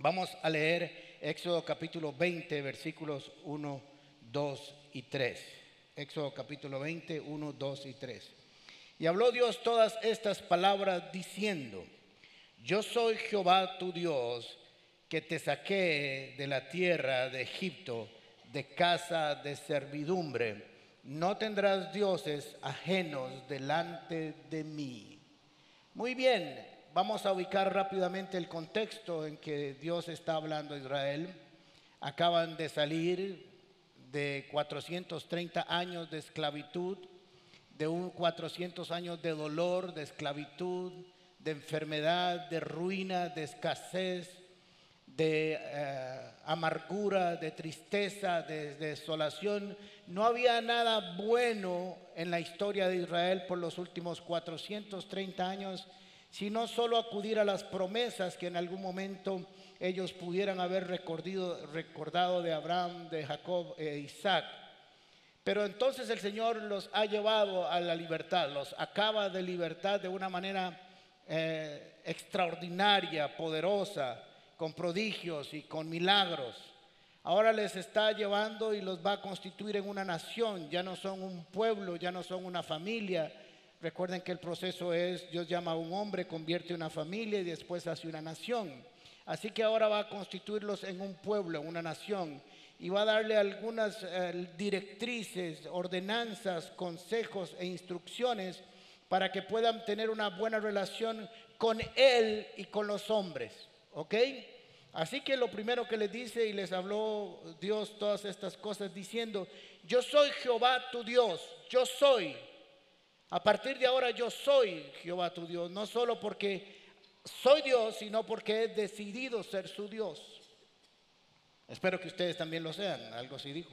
Vamos a leer Éxodo capítulo 20, versículos 1, 2 y 3. Éxodo capítulo 20, 1, 2 y 3. Y habló Dios todas estas palabras diciendo, yo soy Jehová tu Dios, que te saqué de la tierra de Egipto, de casa de servidumbre. No tendrás dioses ajenos delante de mí. Muy bien, vamos a ubicar rápidamente el contexto en que Dios está hablando a Israel. Acaban de salir de 430 años de esclavitud, de un 400 años de dolor, de esclavitud, de enfermedad, de ruina, de escasez, de eh, amargura, de tristeza, de, desolación. No había nada bueno en la historia de Israel por los últimos 430 años, sino solo acudir a las promesas que en algún momento ellos pudieran haber recordado, de Abraham, de Jacob e Isaac. Pero entonces el Señor los ha llevado a la libertad, los acaba de libertad de una manera eh, extraordinaria, poderosa, con prodigios y con milagros. Ahora les está llevando y los va a constituir en una nación. Ya no son un pueblo, ya no son una familia. Recuerden que el proceso es, Dios llama a un hombre, convierte una familia y después hace una nación. Así que ahora va a constituirlos en un pueblo, en una nación. Y va a darle algunas eh, directrices, ordenanzas, consejos e instrucciones para que puedan tener una buena relación con Él y con los hombres. ¿Ok? Así que lo primero que les dice y les habló Dios todas estas cosas diciendo, yo soy Jehová tu Dios, yo soy. A partir de ahora yo soy Jehová tu Dios, no solo porque soy Dios, sino porque he decidido ser su Dios. Espero que ustedes también lo sean, algo así dijo.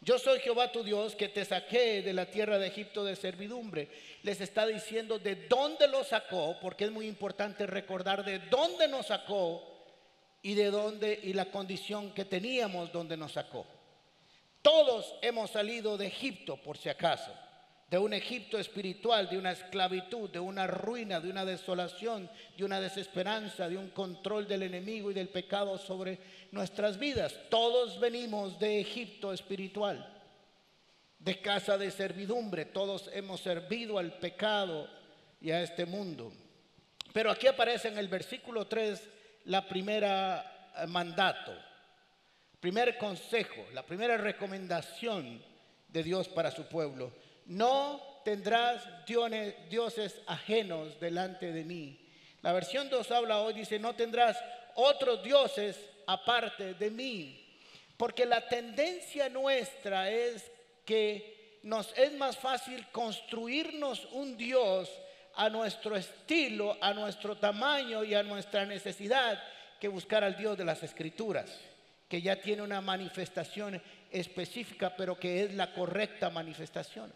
Yo soy Jehová tu Dios que te saqué de la tierra de Egipto de servidumbre. Les está diciendo de dónde lo sacó, porque es muy importante recordar de dónde nos sacó y de dónde y la condición que teníamos donde nos sacó. Todos hemos salido de Egipto, por si acaso de un Egipto espiritual, de una esclavitud, de una ruina, de una desolación, de una desesperanza, de un control del enemigo y del pecado sobre nuestras vidas. Todos venimos de Egipto espiritual, de casa de servidumbre, todos hemos servido al pecado y a este mundo. Pero aquí aparece en el versículo 3 la primera eh, mandato, primer consejo, la primera recomendación de Dios para su pueblo no tendrás dioses ajenos delante de mí. La versión 2 habla hoy, dice, no tendrás otros dioses aparte de mí. Porque la tendencia nuestra es que nos es más fácil construirnos un Dios a nuestro estilo, a nuestro tamaño y a nuestra necesidad que buscar al Dios de las Escrituras, que ya tiene una manifestación específica, pero que es la correcta manifestación.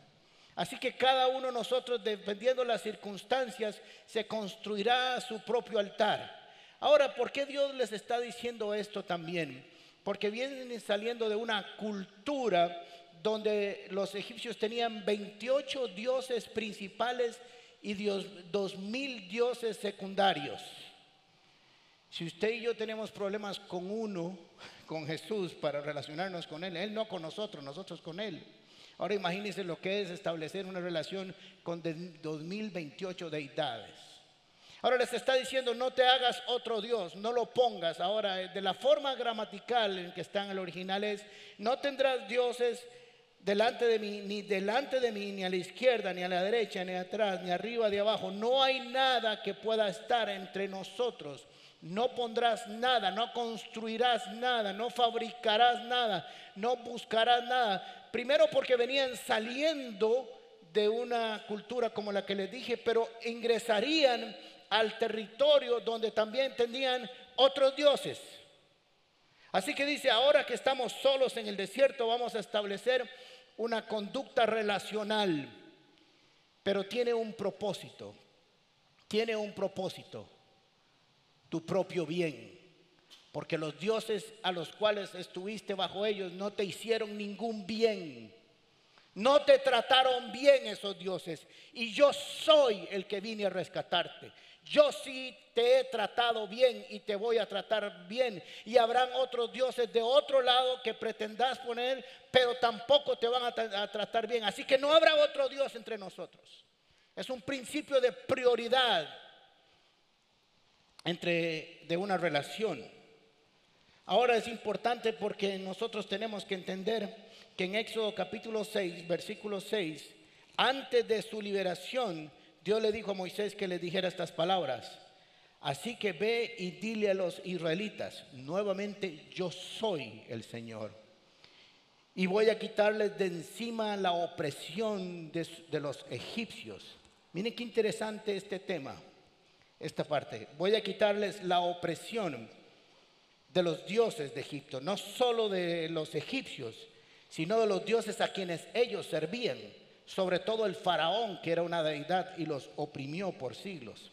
Así que cada uno de nosotros, dependiendo de las circunstancias, se construirá su propio altar. Ahora, ¿por qué Dios les está diciendo esto también? Porque vienen saliendo de una cultura donde los egipcios tenían 28 dioses principales y dos mil dioses secundarios. Si usted y yo tenemos problemas con uno, con Jesús, para relacionarnos con Él, Él no con nosotros, nosotros con Él. Ahora imagínense lo que es establecer una relación con 2028 deidades. Ahora les está diciendo, no te hagas otro Dios, no lo pongas. Ahora, de la forma gramatical en que está en el original es, no tendrás dioses delante de mí, ni delante de mí, ni a la izquierda, ni a la derecha, ni atrás, ni arriba, ni abajo. No hay nada que pueda estar entre nosotros. No pondrás nada, no construirás nada, no fabricarás nada, no buscarás nada Primero porque venían saliendo de una cultura como la que les dije, pero ingresarían al territorio donde también tenían otros dioses. Así que dice, ahora que estamos solos en el desierto, vamos a establecer una conducta relacional, pero tiene un propósito, tiene un propósito, tu propio bien porque los dioses a los cuales estuviste bajo ellos no te hicieron ningún bien. No te trataron bien esos dioses. Y yo soy el que vine a rescatarte. Yo sí te he tratado bien y te voy a tratar bien. Y habrán otros dioses de otro lado que pretendas poner, pero tampoco te van a, tratar bien. Así que no habrá otro Dios entre nosotros. Es un principio de prioridad entre de una relación. Ahora es importante porque nosotros tenemos que entender que en Éxodo capítulo 6, versículo 6, antes de su liberación, Dios le dijo a Moisés que le dijera estas palabras. Así que ve y dile a los israelitas, nuevamente yo soy el Señor. Y voy a quitarles de encima la opresión de, de los egipcios. Miren qué interesante este tema esta parte. Voy a quitarles la opresión de los dioses de Egipto, no solo de los egipcios, sino de los dioses a quienes ellos servían, sobre todo el faraón, que era una deidad y los oprimió por siglos.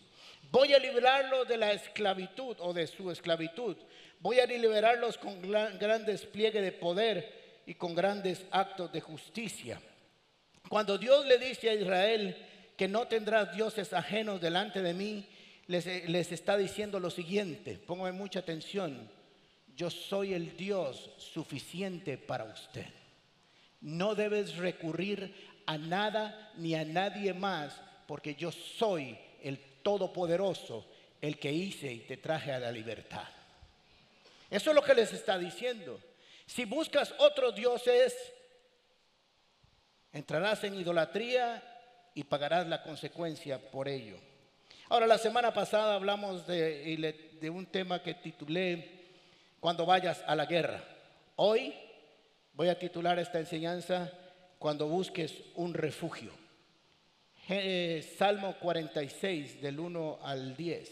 Voy a liberarlos de la esclavitud o de su esclavitud. Voy a liberarlos con gran, despliegue de poder y con grandes actos de justicia. Cuando Dios le dice a Israel que no tendrás dioses ajenos delante de mí, les, está diciendo lo siguiente, póngame mucha atención, yo soy el Dios suficiente para usted. No debes recurrir a nada ni a nadie más, porque yo soy el Todopoderoso, el que hice y te traje a la libertad. Eso es lo que les está diciendo. Si buscas otros dioses, entrarás en idolatría y pagarás la consecuencia por ello. Ahora, la semana pasada hablamos de, un tema que titulé Cuando vayas a la guerra. Hoy voy a titular esta enseñanza Cuando busques un refugio. Salmo 46 del 1 al 10.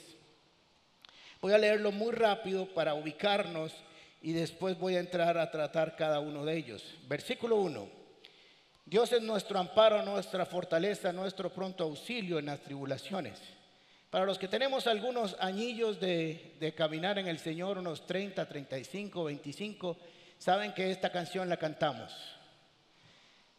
Voy a leerlo muy rápido para ubicarnos y después voy a entrar a tratar cada uno de ellos. Versículo 1. Dios es nuestro amparo, nuestra fortaleza, nuestro pronto auxilio en las tribulaciones. Para los que tenemos algunos añillos de, caminar en el Señor, unos 30, 35, 25, saben que esta canción la cantamos.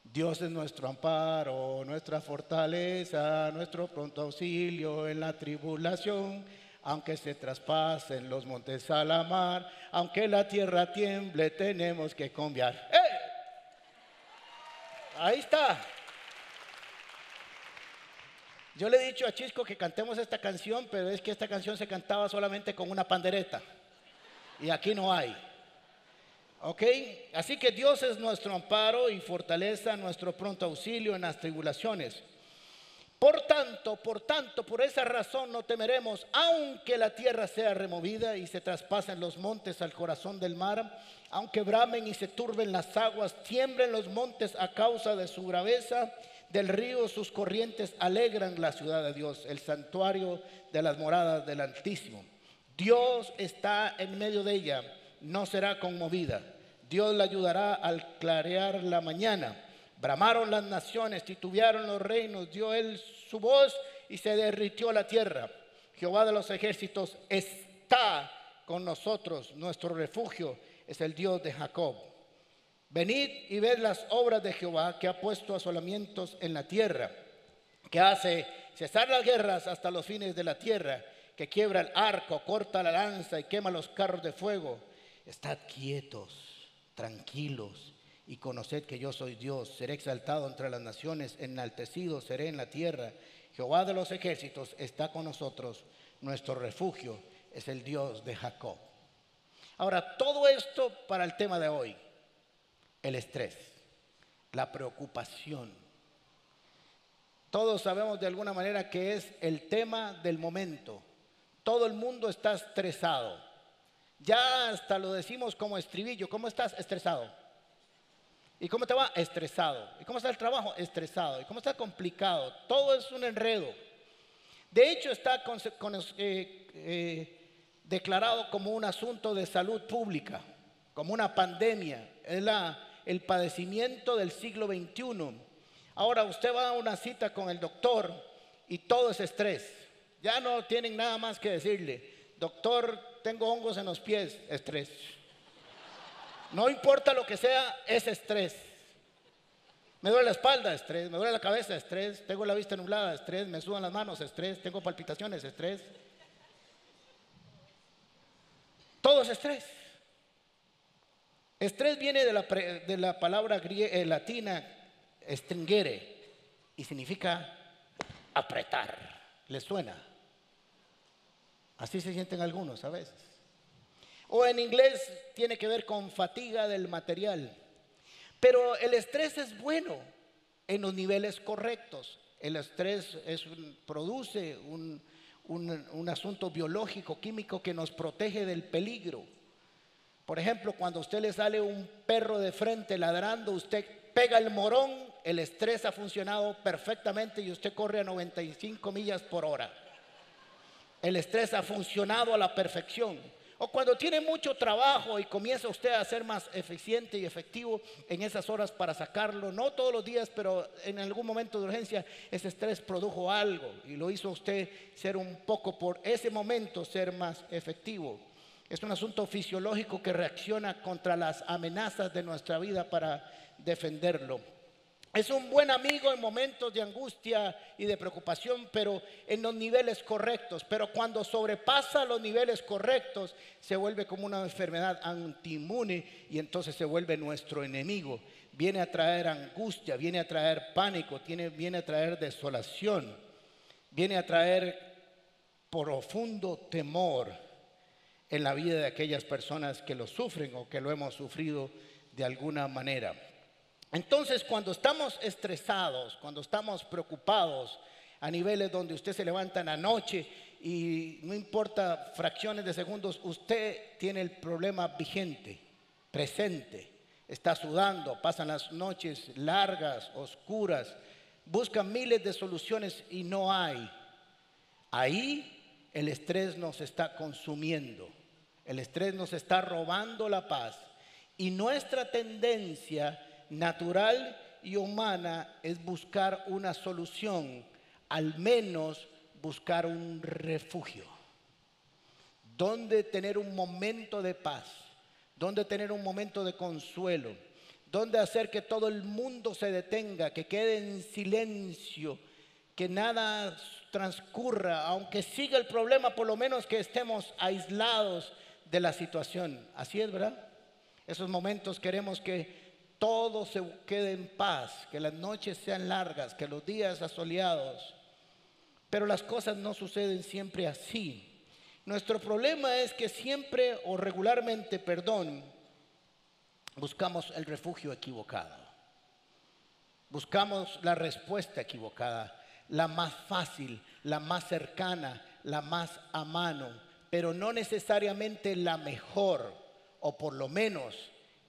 Dios es nuestro amparo, nuestra fortaleza, nuestro pronto auxilio en la tribulación. Aunque se traspasen los montes a la mar, aunque la tierra tiemble, tenemos que cambiar. ¡Eh! Ahí está. Yo le he dicho a Chisco que cantemos esta canción, pero es que esta canción se cantaba solamente con una pandereta. Y aquí no hay. ¿Ok? Así que Dios es nuestro amparo y fortaleza, nuestro pronto auxilio en las tribulaciones. Por tanto, por tanto, por esa razón no temeremos, aunque la tierra sea removida y se traspasen los montes al corazón del mar, aunque bramen y se turben las aguas, tiemblen los montes a causa de su graveza del río sus corrientes alegran la ciudad de Dios, el santuario de las moradas del Altísimo. Dios está en medio de ella, no será conmovida. Dios la ayudará al clarear la mañana. Bramaron las naciones, titubearon los reinos, dio él su voz y se derritió la tierra. Jehová de los ejércitos está con nosotros, nuestro refugio es el Dios de Jacob. Venid y ved las obras de Jehová que ha puesto asolamientos en la tierra, que hace cesar las guerras hasta los fines de la tierra, que quiebra el arco, corta la lanza y quema los carros de fuego. Estad quietos, tranquilos y conoced que yo soy Dios. Seré exaltado entre las naciones, enaltecido seré en la tierra. Jehová de los ejércitos está con nosotros. Nuestro refugio es el Dios de Jacob. Ahora, todo esto para el tema de hoy el estrés, la preocupación. Todos sabemos de alguna manera que es el tema del momento. Todo el mundo está estresado. Ya hasta lo decimos como estribillo. ¿Cómo estás? Estresado. ¿Y cómo te va? Estresado. ¿Y cómo está el trabajo? Estresado. ¿Y cómo está complicado? Todo es un enredo. De hecho, está eh, eh, declarado como un asunto de salud pública, como una pandemia. Es la el padecimiento del siglo XXI. Ahora usted va a una cita con el doctor y todo es estrés. Ya no tienen nada más que decirle, doctor, tengo hongos en los pies, estrés. No importa lo que sea, es estrés. Me duele la espalda, estrés. Me duele la cabeza, estrés. Tengo la vista nublada, estrés. Me sudan las manos, estrés. Tengo palpitaciones, estrés. Todo es estrés. Estrés viene de la, de la palabra eh, latina stringere y significa apretar. ¿Les suena? Así se sienten algunos a veces. O en inglés tiene que ver con fatiga del material. Pero el estrés es bueno en los niveles correctos. El estrés produce un, un asunto biológico, químico que nos protege del peligro. Por ejemplo, cuando a usted le sale un perro de frente ladrando, usted pega el morón, el estrés ha funcionado perfectamente y usted corre a 95 millas por hora. El estrés ha funcionado a la perfección. O cuando tiene mucho trabajo y comienza usted a ser más eficiente y efectivo en esas horas para sacarlo, no todos los días, pero en algún momento de urgencia, ese estrés produjo algo y lo hizo usted ser un poco por ese momento ser más efectivo. Es un asunto fisiológico que reacciona contra las amenazas de nuestra vida para defenderlo. Es un buen amigo en momentos de angustia y de preocupación, pero en los niveles correctos. Pero cuando sobrepasa los niveles correctos, se vuelve como una enfermedad antiinmune y entonces se vuelve nuestro enemigo. Viene a traer angustia, viene a traer pánico, viene a traer desolación, viene a traer profundo temor en la vida de aquellas personas que lo sufren o que lo hemos sufrido de alguna manera. Entonces, cuando estamos estresados, cuando estamos preocupados a niveles donde usted se levanta en la noche y no importa fracciones de segundos, usted tiene el problema vigente, presente, está sudando, pasan las noches largas, oscuras, busca miles de soluciones y no hay. Ahí el estrés nos está consumiendo, el estrés nos está robando la paz. Y nuestra tendencia natural y humana es buscar una solución, al menos buscar un refugio, donde tener un momento de paz, donde tener un momento de consuelo, donde hacer que todo el mundo se detenga, que quede en silencio, que nada transcurra, aunque siga el problema, por lo menos que estemos aislados de la situación. Así es, ¿verdad? Esos momentos queremos que todo se quede en paz, que las noches sean largas, que los días asoleados. Pero las cosas no suceden siempre así. Nuestro problema es que siempre o regularmente, perdón, buscamos el refugio equivocado. Buscamos la respuesta equivocada, la más fácil, la más cercana, la más a mano, pero no necesariamente la mejor, o por lo menos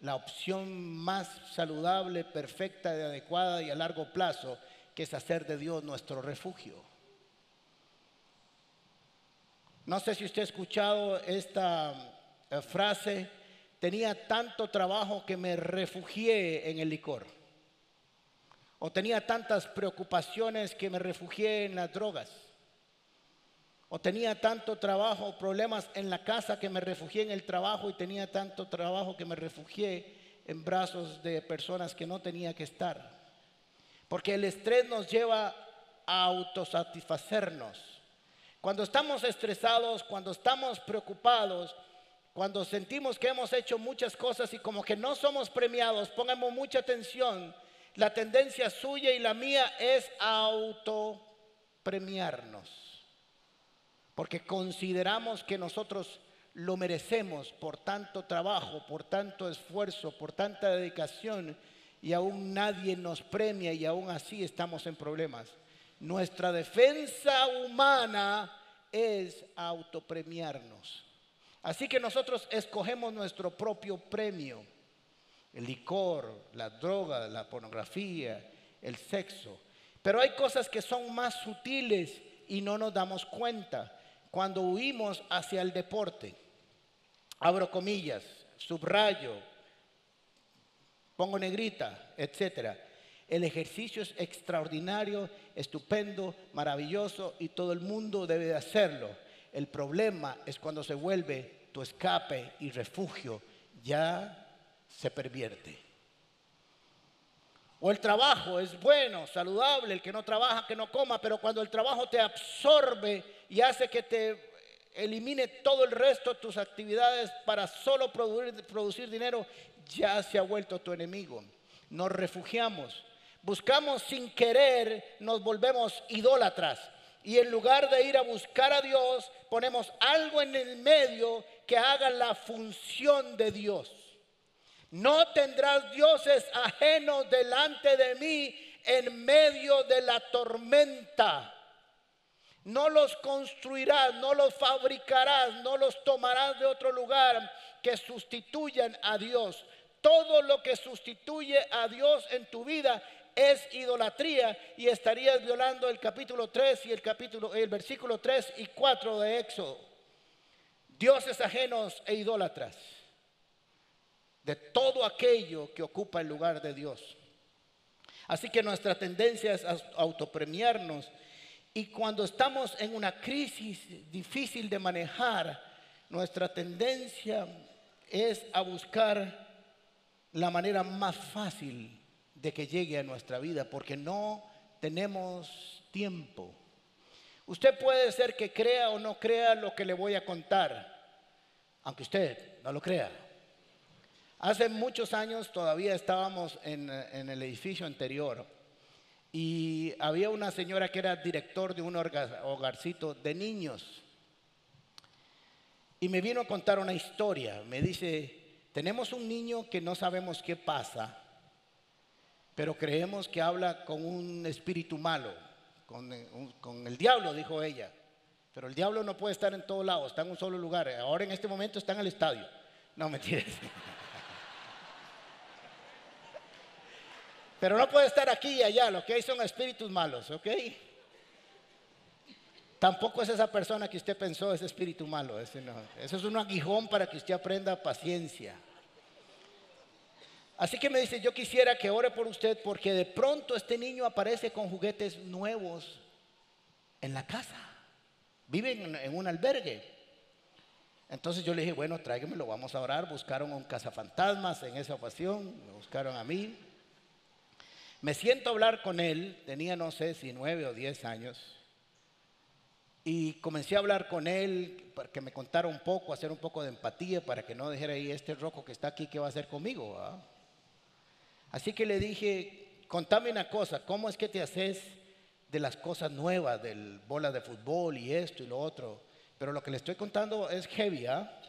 la opción más saludable, perfecta, adecuada y a largo plazo, que es hacer de Dios nuestro refugio. No sé si usted ha escuchado esta eh, frase, tenía tanto trabajo que me refugié en el licor. O tenía tantas preocupaciones que me refugié en las drogas. O tenía tanto trabajo, problemas en la casa que me refugié en el trabajo y tenía tanto trabajo que me refugié en brazos de personas que no tenía que estar. Porque el estrés nos lleva a autosatisfacernos. Cuando estamos estresados, cuando estamos preocupados, cuando sentimos que hemos hecho muchas cosas y como que no somos premiados, pongamos mucha atención. La tendencia suya y la mía es autopremiarnos porque consideramos que nosotros lo merecemos por tanto trabajo, por tanto esfuerzo, por tanta dedicación y aún nadie nos premia y aún así estamos en problemas. Nuestra defensa humana es autopremiarnos. Así que nosotros escogemos nuestro propio premio. El licor, la droga, la pornografía, el sexo. Pero hay cosas que son más sutiles y no nos damos cuenta cuando huimos hacia el deporte. Abro comillas, subrayo, pongo negrita, etcétera. El ejercicio es extraordinario, estupendo, maravilloso y todo el mundo debe de hacerlo. El problema es cuando se vuelve tu escape y refugio, ya se pervierte. O el trabajo es bueno, saludable, el que no trabaja, que no coma, pero cuando el trabajo te absorbe y hace que te elimine todo el resto de tus actividades para solo producir, producir dinero, ya se ha vuelto tu enemigo. Nos refugiamos, buscamos sin querer, nos volvemos idólatras. Y en lugar de ir a buscar a Dios, ponemos algo en el medio que haga la función de Dios. No tendrás dioses ajenos delante de mí en medio de la tormenta. No los construirás, no los fabricarás, no los tomarás de otro lugar que sustituyan a Dios. Todo lo que sustituye a Dios en tu vida es idolatría y estarías violando el capítulo 3 y el capítulo el versículo 3 y 4 de Éxodo. Dioses ajenos e idólatras. De todo aquello que ocupa el lugar de Dios. Así que nuestra tendencia es autopremiarnos y cuando estamos en una crisis difícil de manejar, nuestra tendencia es a buscar la manera más fácil de que llegue a nuestra vida, porque no tenemos tiempo. Usted puede ser que crea o no crea lo que le voy a contar, aunque usted no lo crea. Hace muchos años todavía estábamos en, el edificio anterior y había una señora que era director de un hogarcito de niños. Y me vino a contar una historia. Me dice, tenemos un niño que no sabemos qué pasa, pero creemos que habla con un espíritu malo, con, con el diablo, dijo ella. Pero el diablo no puede estar en todos lados, está en un solo lugar. Ahora en este momento está en el estadio. No, mentiras. Pero no puede estar aquí y allá, lo que hay son espíritus malos, ¿ok? Tampoco es esa persona que usted pensó, ese espíritu malo. Ese no. Eso es un aguijón para que usted aprenda paciencia. Así que me dice, yo quisiera que ore por usted porque de pronto este niño aparece con juguetes nuevos en la casa. Vive en, un albergue. Entonces yo le dije, bueno, tráigamelo, vamos a orar. Buscaron un cazafantasmas en esa ocasión, me buscaron a mí. Me siento hablar con él, tenía no sé si nueve o diez años, y comencé a hablar con él para que me contara un poco, hacer un poco de empatía, para que no dijera ahí este rojo que está aquí, ¿qué va a hacer conmigo? Así que le dije, contame una cosa, ¿cómo es que te haces de las cosas nuevas, del bola de fútbol y esto y lo otro? Pero lo que le estoy contando es heavy, ¿ah?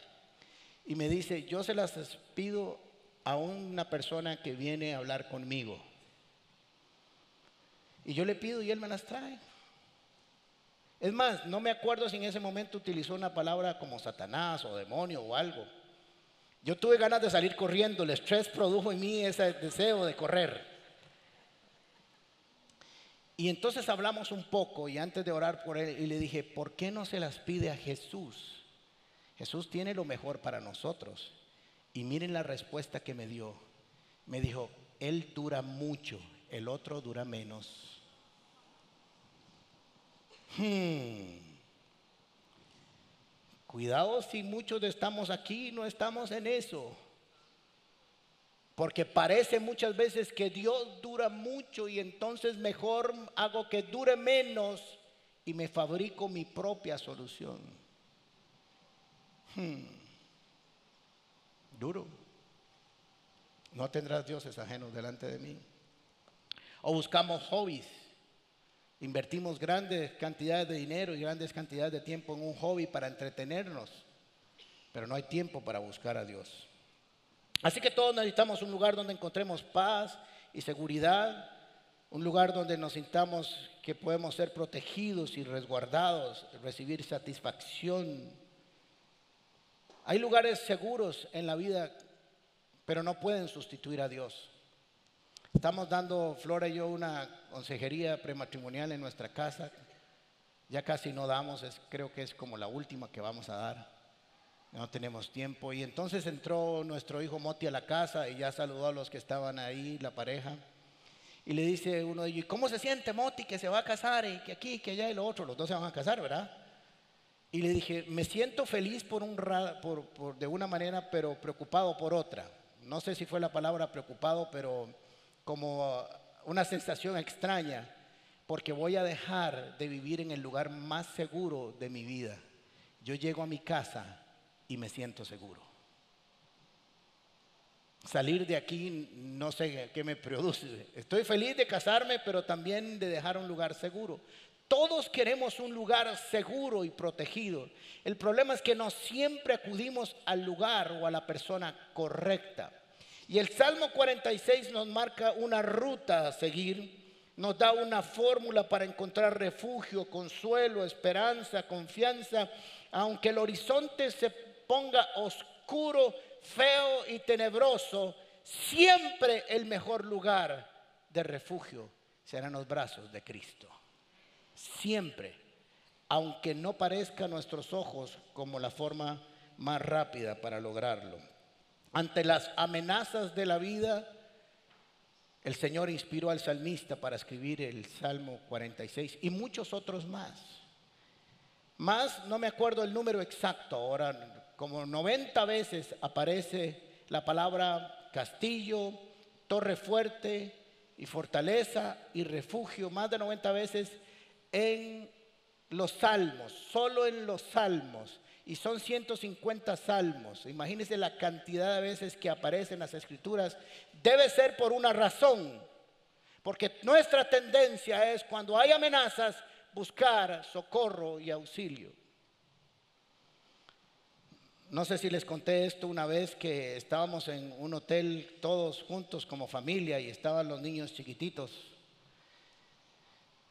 Y me dice, yo se las pido a una persona que viene a hablar conmigo. Y yo le pido y él me las trae. Es más, no me acuerdo si en ese momento utilizó una palabra como Satanás o demonio o algo. Yo tuve ganas de salir corriendo, el estrés produjo en mí ese deseo de correr. Y entonces hablamos un poco y antes de orar por él y le dije, ¿por qué no se las pide a Jesús? Jesús tiene lo mejor para nosotros. Y miren la respuesta que me dio. Me dijo, Él dura mucho, el otro dura menos. Hmm. Cuidado si muchos estamos aquí y no estamos en eso. Porque parece muchas veces que Dios dura mucho y entonces mejor hago que dure menos y me fabrico mi propia solución. Hmm. Duro. No tendrás dioses ajenos delante de mí. O buscamos hobbies Invertimos grandes cantidades de dinero y grandes cantidades de tiempo en un hobby para entretenernos, pero no hay tiempo para buscar a Dios. Así que todos necesitamos un lugar donde encontremos paz y seguridad, un lugar donde nos sintamos que podemos ser protegidos y resguardados, recibir satisfacción. Hay lugares seguros en la vida, pero no pueden sustituir a Dios. Estamos dando, Flora y yo, una consejería prematrimonial en nuestra casa. Ya casi no damos, es, creo que es como la última que vamos a dar. No tenemos tiempo. Y entonces entró nuestro hijo Moti a la casa y ya saludó a los que estaban ahí, la pareja. Y le dice uno de ellos, ¿cómo se siente Moti que se va a casar y que aquí, que allá y lo otro? Los dos se van a casar, ¿verdad? Y le dije, me siento feliz por un, por, por, de una manera, pero preocupado por otra. No sé si fue la palabra preocupado, pero como una sensación extraña porque voy a dejar de vivir en el lugar más seguro de mi vida. Yo llego a mi casa y me siento seguro. Salir de aquí no sé qué me produce. Estoy feliz de casarme, pero también de dejar un lugar seguro. Todos queremos un lugar seguro y protegido. El problema es que no siempre acudimos al lugar o a la persona correcta. Y el Salmo 46 nos marca una ruta a seguir nos da una fórmula para encontrar refugio, consuelo, esperanza, confianza, aunque el horizonte se ponga oscuro, feo y tenebroso, siempre el mejor lugar de refugio serán los brazos de Cristo. Siempre, aunque no parezca a nuestros ojos como la forma más rápida para lograrlo. Ante las amenazas de la vida, el Señor inspiró al salmista para escribir el Salmo 46 y muchos otros más. Más, no me acuerdo el número exacto, ahora como 90 veces aparece la palabra castillo, torre fuerte y fortaleza y refugio, más de 90 veces en los salmos, solo en los salmos y son 150 salmos. Imagínense la cantidad de veces que aparecen las escrituras. Debe ser por una razón, porque nuestra tendencia es cuando hay amenazas buscar socorro y auxilio. No sé si les conté esto una vez que estábamos en un hotel todos juntos como familia y estaban los niños chiquititos.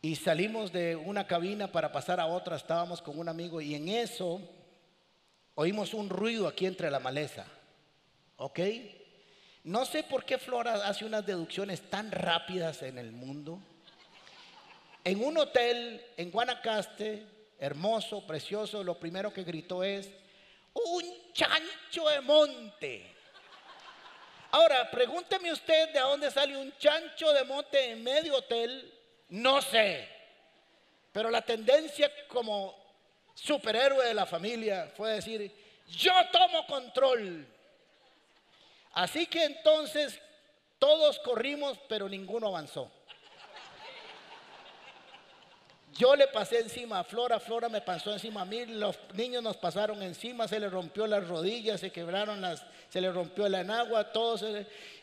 Y salimos de una cabina para pasar a otra, estábamos con un amigo y en eso oímos un ruido aquí entre la maleza. ¿Ok? No sé por qué Flora hace unas deducciones tan rápidas en el mundo. En un hotel en Guanacaste, hermoso, precioso, lo primero que gritó es, un chancho de monte. Ahora, pregúnteme usted de dónde sale un chancho de monte en medio hotel. No sé. Pero la tendencia como superhéroe de la familia fue decir, yo tomo control. Así que entonces todos corrimos, pero ninguno avanzó. Yo le pasé encima a Flora, Flora me pasó encima a mí, los niños nos pasaron encima, se le rompió las rodillas, se quebraron las, se le rompió el enagua, todos,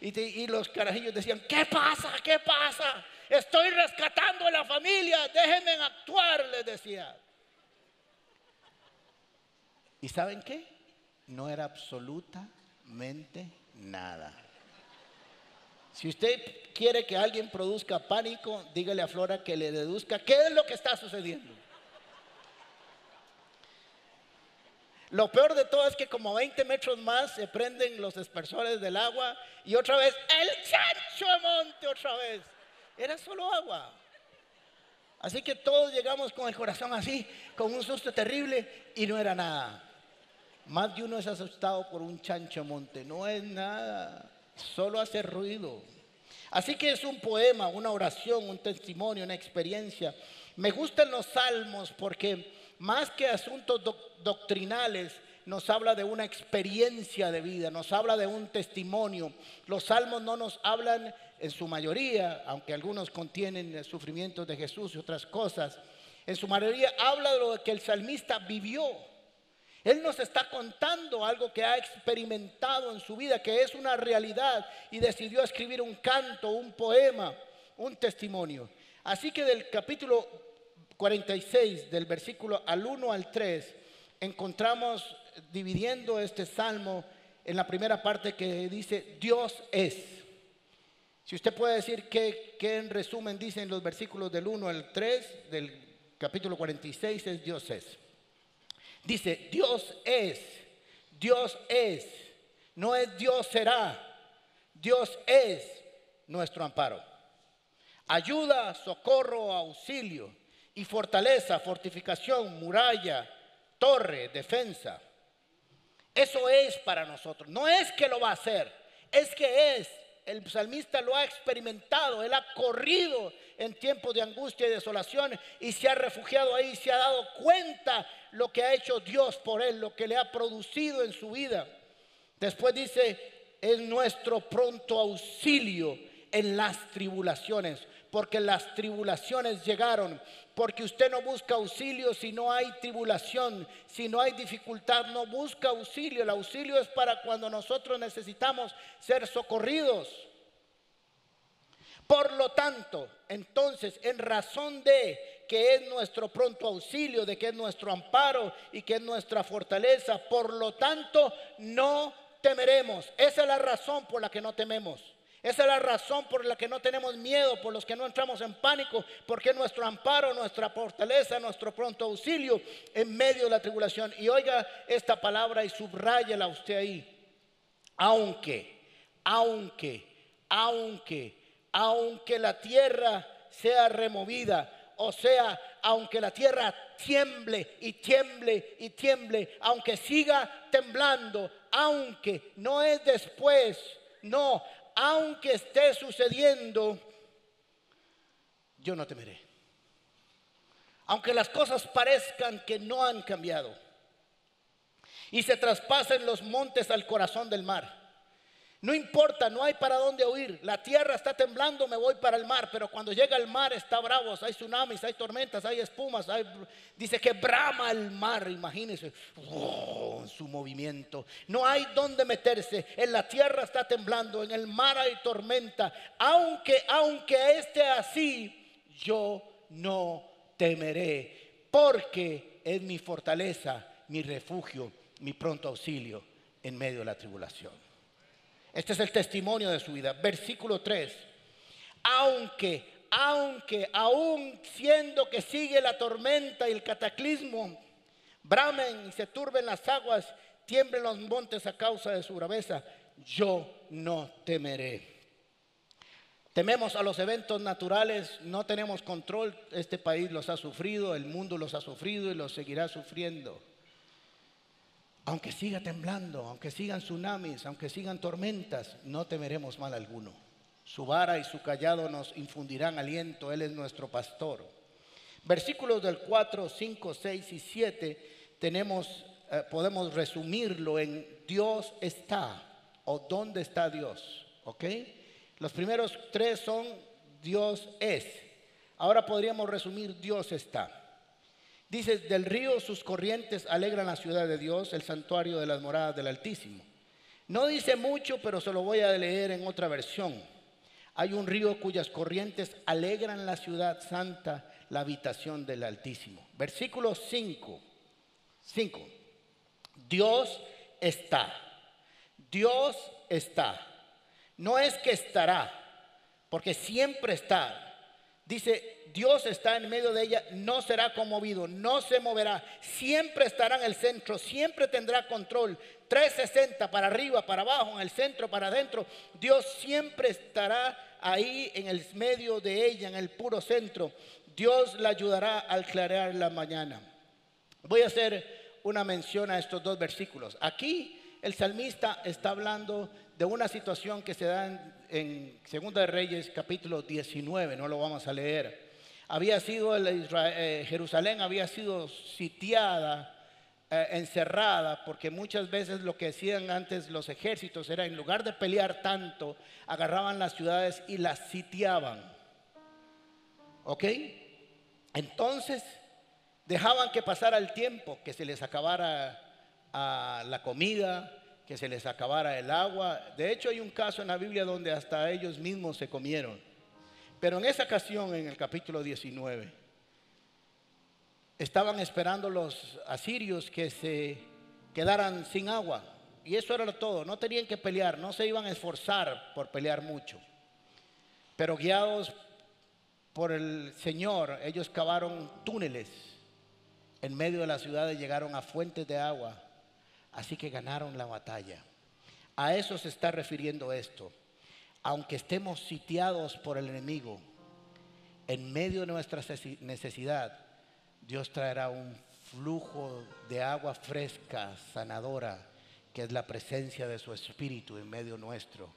y, y los carajillos decían, ¿qué pasa? ¿Qué pasa? Estoy rescatando a la familia, déjenme actuar, les decía. ¿Y saben qué? No era absolutamente nada. Si usted quiere que alguien produzca pánico, dígale a Flora que le deduzca qué es lo que está sucediendo. Lo peor de todo es que como 20 metros más se prenden los dispersores del agua y otra vez el chancho de monte otra vez. Era solo agua. Así que todos llegamos con el corazón así, con un susto terrible y no era nada. Más de uno es asustado por un chancho monte. No es nada, solo hace ruido. Así que es un poema, una oración, un testimonio, una experiencia. Me gustan los salmos porque más que asuntos doctrinales, nos habla de una experiencia de vida, nos habla de un testimonio. Los salmos no nos hablan en su mayoría, aunque algunos contienen sufrimientos de Jesús y otras cosas, en su mayoría habla de lo que el salmista vivió. Él nos está contando algo que ha experimentado en su vida, que es una realidad, y decidió escribir un canto, un poema, un testimonio. Así que del capítulo 46, del versículo al 1 al 3, encontramos dividiendo este salmo en la primera parte que dice, Dios es. Si usted puede decir que, en resumen dicen los versículos del 1 al 3 del capítulo 46 es Dios es. Dice, Dios es, Dios es, no es Dios será, Dios es nuestro amparo. Ayuda, socorro, auxilio y fortaleza, fortificación, muralla, torre, defensa. Eso es para nosotros. No es que lo va a hacer, es que es. El salmista lo ha experimentado, él ha corrido en tiempos de angustia y desolación y se ha refugiado ahí, se ha dado cuenta lo que ha hecho Dios por él, lo que le ha producido en su vida. Después dice, es nuestro pronto auxilio en las tribulaciones, porque las tribulaciones llegaron, porque usted no busca auxilio si no hay tribulación, si no hay dificultad, no busca auxilio. El auxilio es para cuando nosotros necesitamos ser socorridos. Por lo tanto, entonces, en razón de que es nuestro pronto auxilio, de que es nuestro amparo y que es nuestra fortaleza, por lo tanto, no temeremos. Esa es la razón por la que no tememos. Esa es la razón por la que no tenemos miedo, por los que no entramos en pánico, porque nuestro amparo, nuestra fortaleza, nuestro pronto auxilio en medio de la tribulación. Y oiga esta palabra y subrayela usted ahí. Aunque, aunque, aunque, aunque la tierra sea removida, o sea, aunque la tierra tiemble y tiemble y tiemble, aunque siga temblando, aunque no es después, no, aunque esté sucediendo, yo no temeré. Aunque las cosas parezcan que no han cambiado y se traspasen los montes al corazón del mar no importa, no hay para dónde huir. La tierra está temblando, me voy para el mar. Pero cuando llega el mar está bravo, hay tsunamis, hay tormentas, hay espumas. dice que brama el mar, imagínense, oh, su movimiento. No hay dónde meterse. En la tierra está temblando, en el mar hay tormenta. Aunque, aunque esté así, yo no temeré. Porque es mi fortaleza, mi refugio, mi pronto auxilio en medio de la tribulación. Este es el testimonio de su vida. Versículo 3. Aunque, aunque, aún siendo que sigue la tormenta y el cataclismo, bramen y se turben las aguas, tiemblen los montes a causa de su braveza, yo no temeré. Tememos a los eventos naturales, no tenemos control, este país los ha sufrido, el mundo los ha sufrido y los seguirá sufriendo aunque siga temblando, aunque sigan tsunamis, aunque sigan tormentas, no temeremos mal alguno. Su vara y su callado nos infundirán aliento, Él es nuestro pastor. Versículos del 4, 5, 6 y 7 tenemos, eh, podemos resumirlo en Dios está o dónde está Dios. ¿Ok? Los primeros tres son Dios es. Ahora podríamos resumir Dios está. Dice, del río sus corrientes alegran la ciudad de Dios, el santuario de las moradas del Altísimo. No dice mucho, pero se lo voy a leer en otra versión. Hay un río cuyas corrientes alegran la ciudad santa, la habitación del Altísimo. Versículo 5. 5. Dios está. Dios está. No es que estará, porque siempre está. Dice, Dios está en medio de ella, no será conmovido, no se moverá, siempre estará en el centro, siempre tendrá control. 360 para arriba, para abajo, en el centro, para adentro. Dios siempre estará ahí en el medio de ella, en el puro centro. Dios la ayudará al clarear la mañana. Voy a hacer una mención a estos dos versículos. Aquí el salmista está hablando de una situación que se da en, en Segunda de Reyes capítulo 19, no lo vamos a leer había sido eh, Jerusalén había sido sitiada, eh, encerrada, porque muchas veces lo que hacían antes los ejércitos era en lugar de pelear tanto, agarraban las ciudades y las sitiaban. ¿Ok? Entonces dejaban que pasara el tiempo, que se les acabara ah, la comida, que se les acabara el agua. De hecho hay un caso en la Biblia donde hasta ellos mismos se comieron. Pero en esa ocasión, en el capítulo 19, estaban esperando los asirios que se quedaran sin agua. Y eso era todo. No tenían que pelear, no se iban a esforzar por pelear mucho. Pero guiados por el Señor, ellos cavaron túneles en medio de la ciudad y llegaron a fuentes de agua. Así que ganaron la batalla. A eso se está refiriendo esto aunque estemos sitiados por el enemigo, en medio de nuestra necesidad, Dios traerá un flujo de agua fresca, sanadora, que es la presencia de su Espíritu en medio nuestro,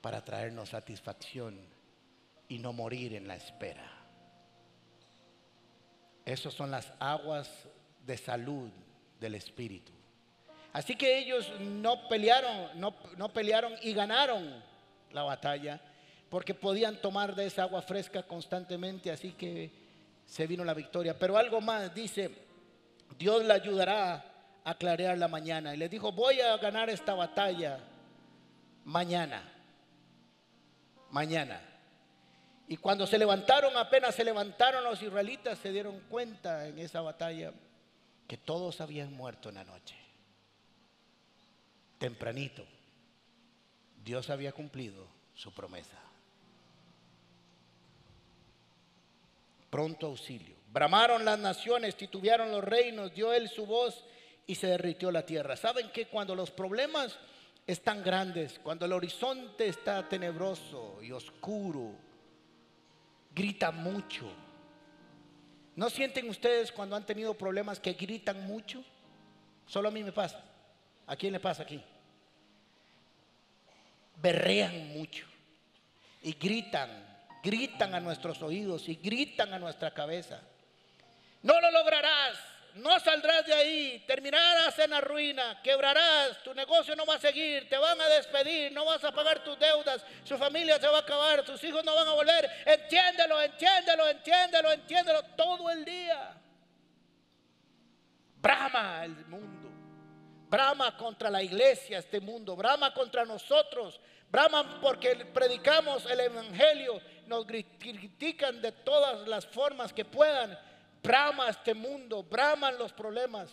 para traernos satisfacción y no morir en la espera. Esas son las aguas de salud del Espíritu. Así que ellos no pelearon, no, no pelearon y ganaron la batalla, porque podían tomar de esa agua fresca constantemente, así que se vino la victoria. Pero algo más, dice, Dios le ayudará a clarear la mañana. Y le dijo, voy a ganar esta batalla mañana, mañana. Y cuando se levantaron, apenas se levantaron los israelitas, se dieron cuenta en esa batalla que todos habían muerto en la noche. Tempranito, Dios había cumplido su promesa. Pronto auxilio. Bramaron las naciones, titubearon los reinos, dio él su voz y se derritió la tierra. ¿Saben que cuando los problemas están grandes, cuando el horizonte está tenebroso y oscuro, grita mucho? ¿No sienten ustedes cuando han tenido problemas que gritan mucho? Solo a mí me pasa. ¿A quién le pasa aquí? Berrean mucho y gritan, gritan a nuestros oídos y gritan a nuestra cabeza. No lo lograrás, no saldrás de ahí, terminarás en la ruina, quebrarás, tu negocio no va a seguir, te van a despedir, no vas a pagar tus deudas, su familia se va a acabar, tus hijos no van a volver. Entiéndelo, entiéndelo, entiéndelo, entiéndelo todo el día. Brama el mundo, brama contra la iglesia este mundo, brama contra nosotros, brama porque predicamos el evangelio, nos critican de todas las formas que puedan brama este mundo, braman los problemas,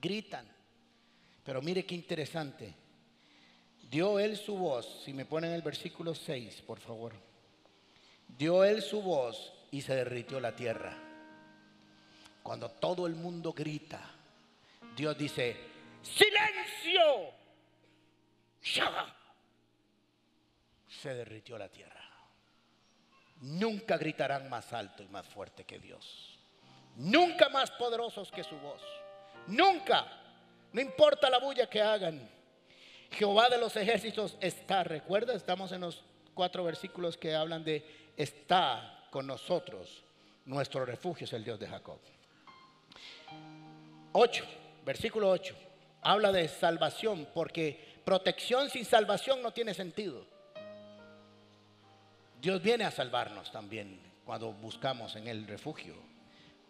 gritan. Pero mire qué interesante. Dio él su voz, si me ponen el versículo 6, por favor. Dio él su voz y se derritió la tierra. Cuando todo el mundo grita, Dios dice, silencio. Se derritió la tierra. Nunca gritarán más alto y más fuerte que Dios nunca más poderosos que su voz. Nunca, no importa la bulla que hagan. Jehová de los ejércitos está, recuerda, estamos en los cuatro versículos que hablan de está con nosotros. Nuestro refugio es el Dios de Jacob. 8, versículo 8, habla de salvación porque protección sin salvación no tiene sentido. Dios viene a salvarnos también cuando buscamos en el refugio.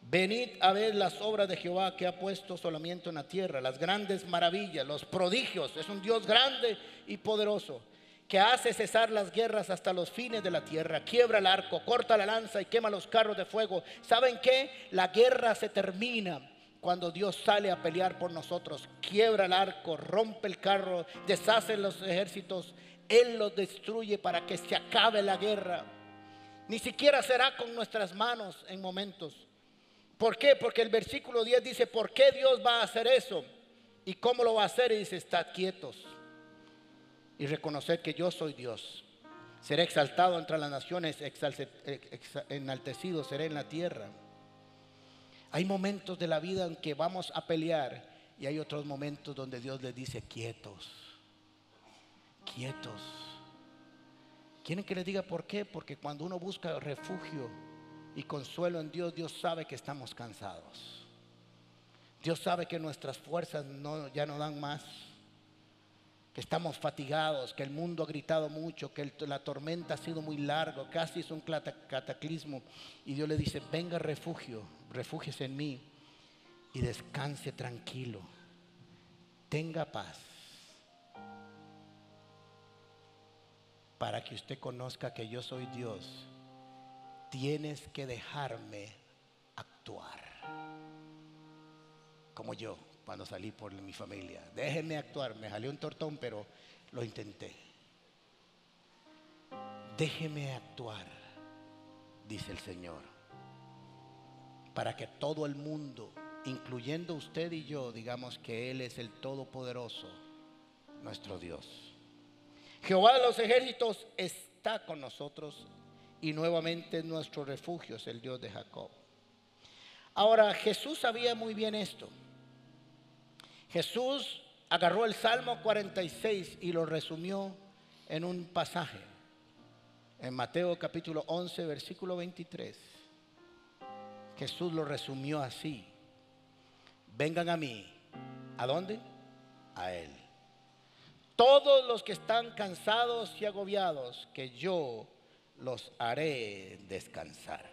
Venid a ver las obras de Jehová que ha puesto solamiento en la tierra, las grandes maravillas, los prodigios. Es un Dios grande y poderoso que hace cesar las guerras hasta los fines de la tierra, quiebra el arco, corta la lanza y quema los carros de fuego. ¿Saben qué? La guerra se termina cuando Dios sale a pelear por nosotros, quiebra el arco, rompe el carro, deshace los ejércitos, Él los destruye para que se acabe la guerra. Ni siquiera será con nuestras manos en momentos ¿Por qué? Porque el versículo 10 dice, ¿por qué Dios va a hacer eso? ¿Y cómo lo va a hacer? Y dice, estad quietos y reconocer que yo soy Dios. Seré exaltado entre las naciones, enaltecido seré en la tierra. Hay momentos de la vida en que vamos a pelear y hay otros momentos donde Dios les dice quietos, quietos. ¿Quieren que les diga por qué? Porque cuando uno busca refugio, y consuelo en Dios, Dios sabe que estamos cansados. Dios sabe que nuestras fuerzas no, ya no dan más, que estamos fatigados, que el mundo ha gritado mucho, que la tormenta ha sido muy larga, casi es un cataclismo. Y Dios le dice, venga refugio, refúgiese en mí y descanse tranquilo, tenga paz. Para que usted conozca que yo soy Dios tienes que dejarme actuar. Como yo, cuando salí por mi familia. Déjenme actuar. Me salió un tortón, pero lo intenté. Déjeme actuar, dice el Señor. Para que todo el mundo, incluyendo usted y yo, digamos que Él es el Todopoderoso, nuestro Dios. Jehová de los ejércitos está con nosotros y nuevamente nuestro refugio es el Dios de Jacob. Ahora, Jesús sabía muy bien esto. Jesús agarró el Salmo 46 y lo resumió en un pasaje, en Mateo capítulo 11, versículo 23. Jesús lo resumió así. Vengan a mí. ¿A dónde? A Él todos los que están cansados y agobiados, que yo los haré descansar.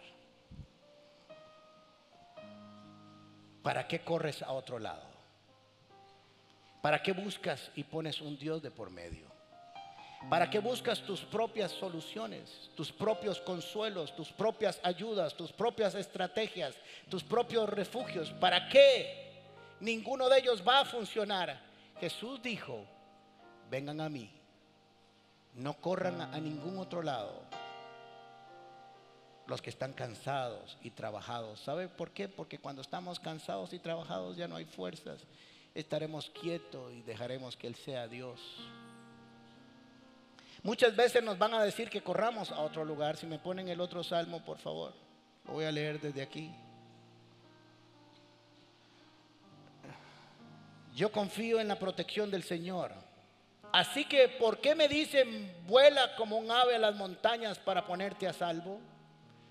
¿Para qué corres a otro lado? ¿Para qué buscas y pones un Dios de por medio? ¿Para qué buscas tus propias soluciones, tus propios consuelos, tus propias ayudas, tus propias estrategias, tus propios refugios? ¿Para qué? Ninguno de ellos va a funcionar. Jesús dijo, vengan a mí, no corran a ningún otro lado. Los que están cansados y trabajados. ¿Sabe por qué? Porque cuando estamos cansados y trabajados ya no hay fuerzas. Estaremos quietos y dejaremos que Él sea Dios. Muchas veces nos van a decir que corramos a otro lugar. Si me ponen el otro salmo, por favor. Lo voy a leer desde aquí. Yo confío en la protección del Señor. Así que, ¿por qué me dicen vuela como un ave a las montañas para ponerte a salvo?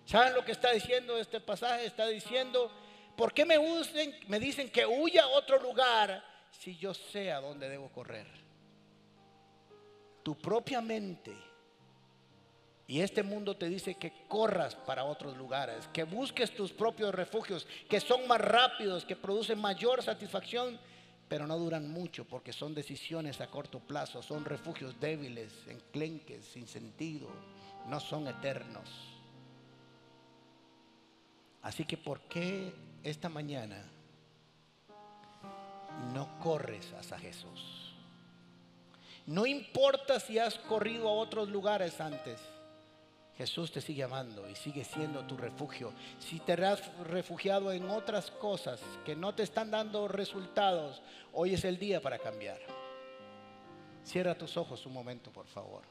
¿Saben lo que está diciendo este pasaje? Está diciendo, ¿por qué me, usen, me dicen que huya a otro lugar si yo sé a dónde debo correr? tu propia mente y este mundo te dice que corras para otros lugares, que busques tus propios refugios, que son más rápidos, que producen mayor satisfacción, pero no duran mucho porque son decisiones a corto plazo, son refugios débiles, enclenques, sin sentido, no son eternos. Así que ¿por qué esta mañana no corres hacia Jesús? No importa si has corrido a otros lugares antes. Jesús te sigue amando y sigue siendo tu refugio. Si te has refugiado en otras cosas que no te están dando resultados, hoy es el día para cambiar. Cierra tus ojos un momento, por favor.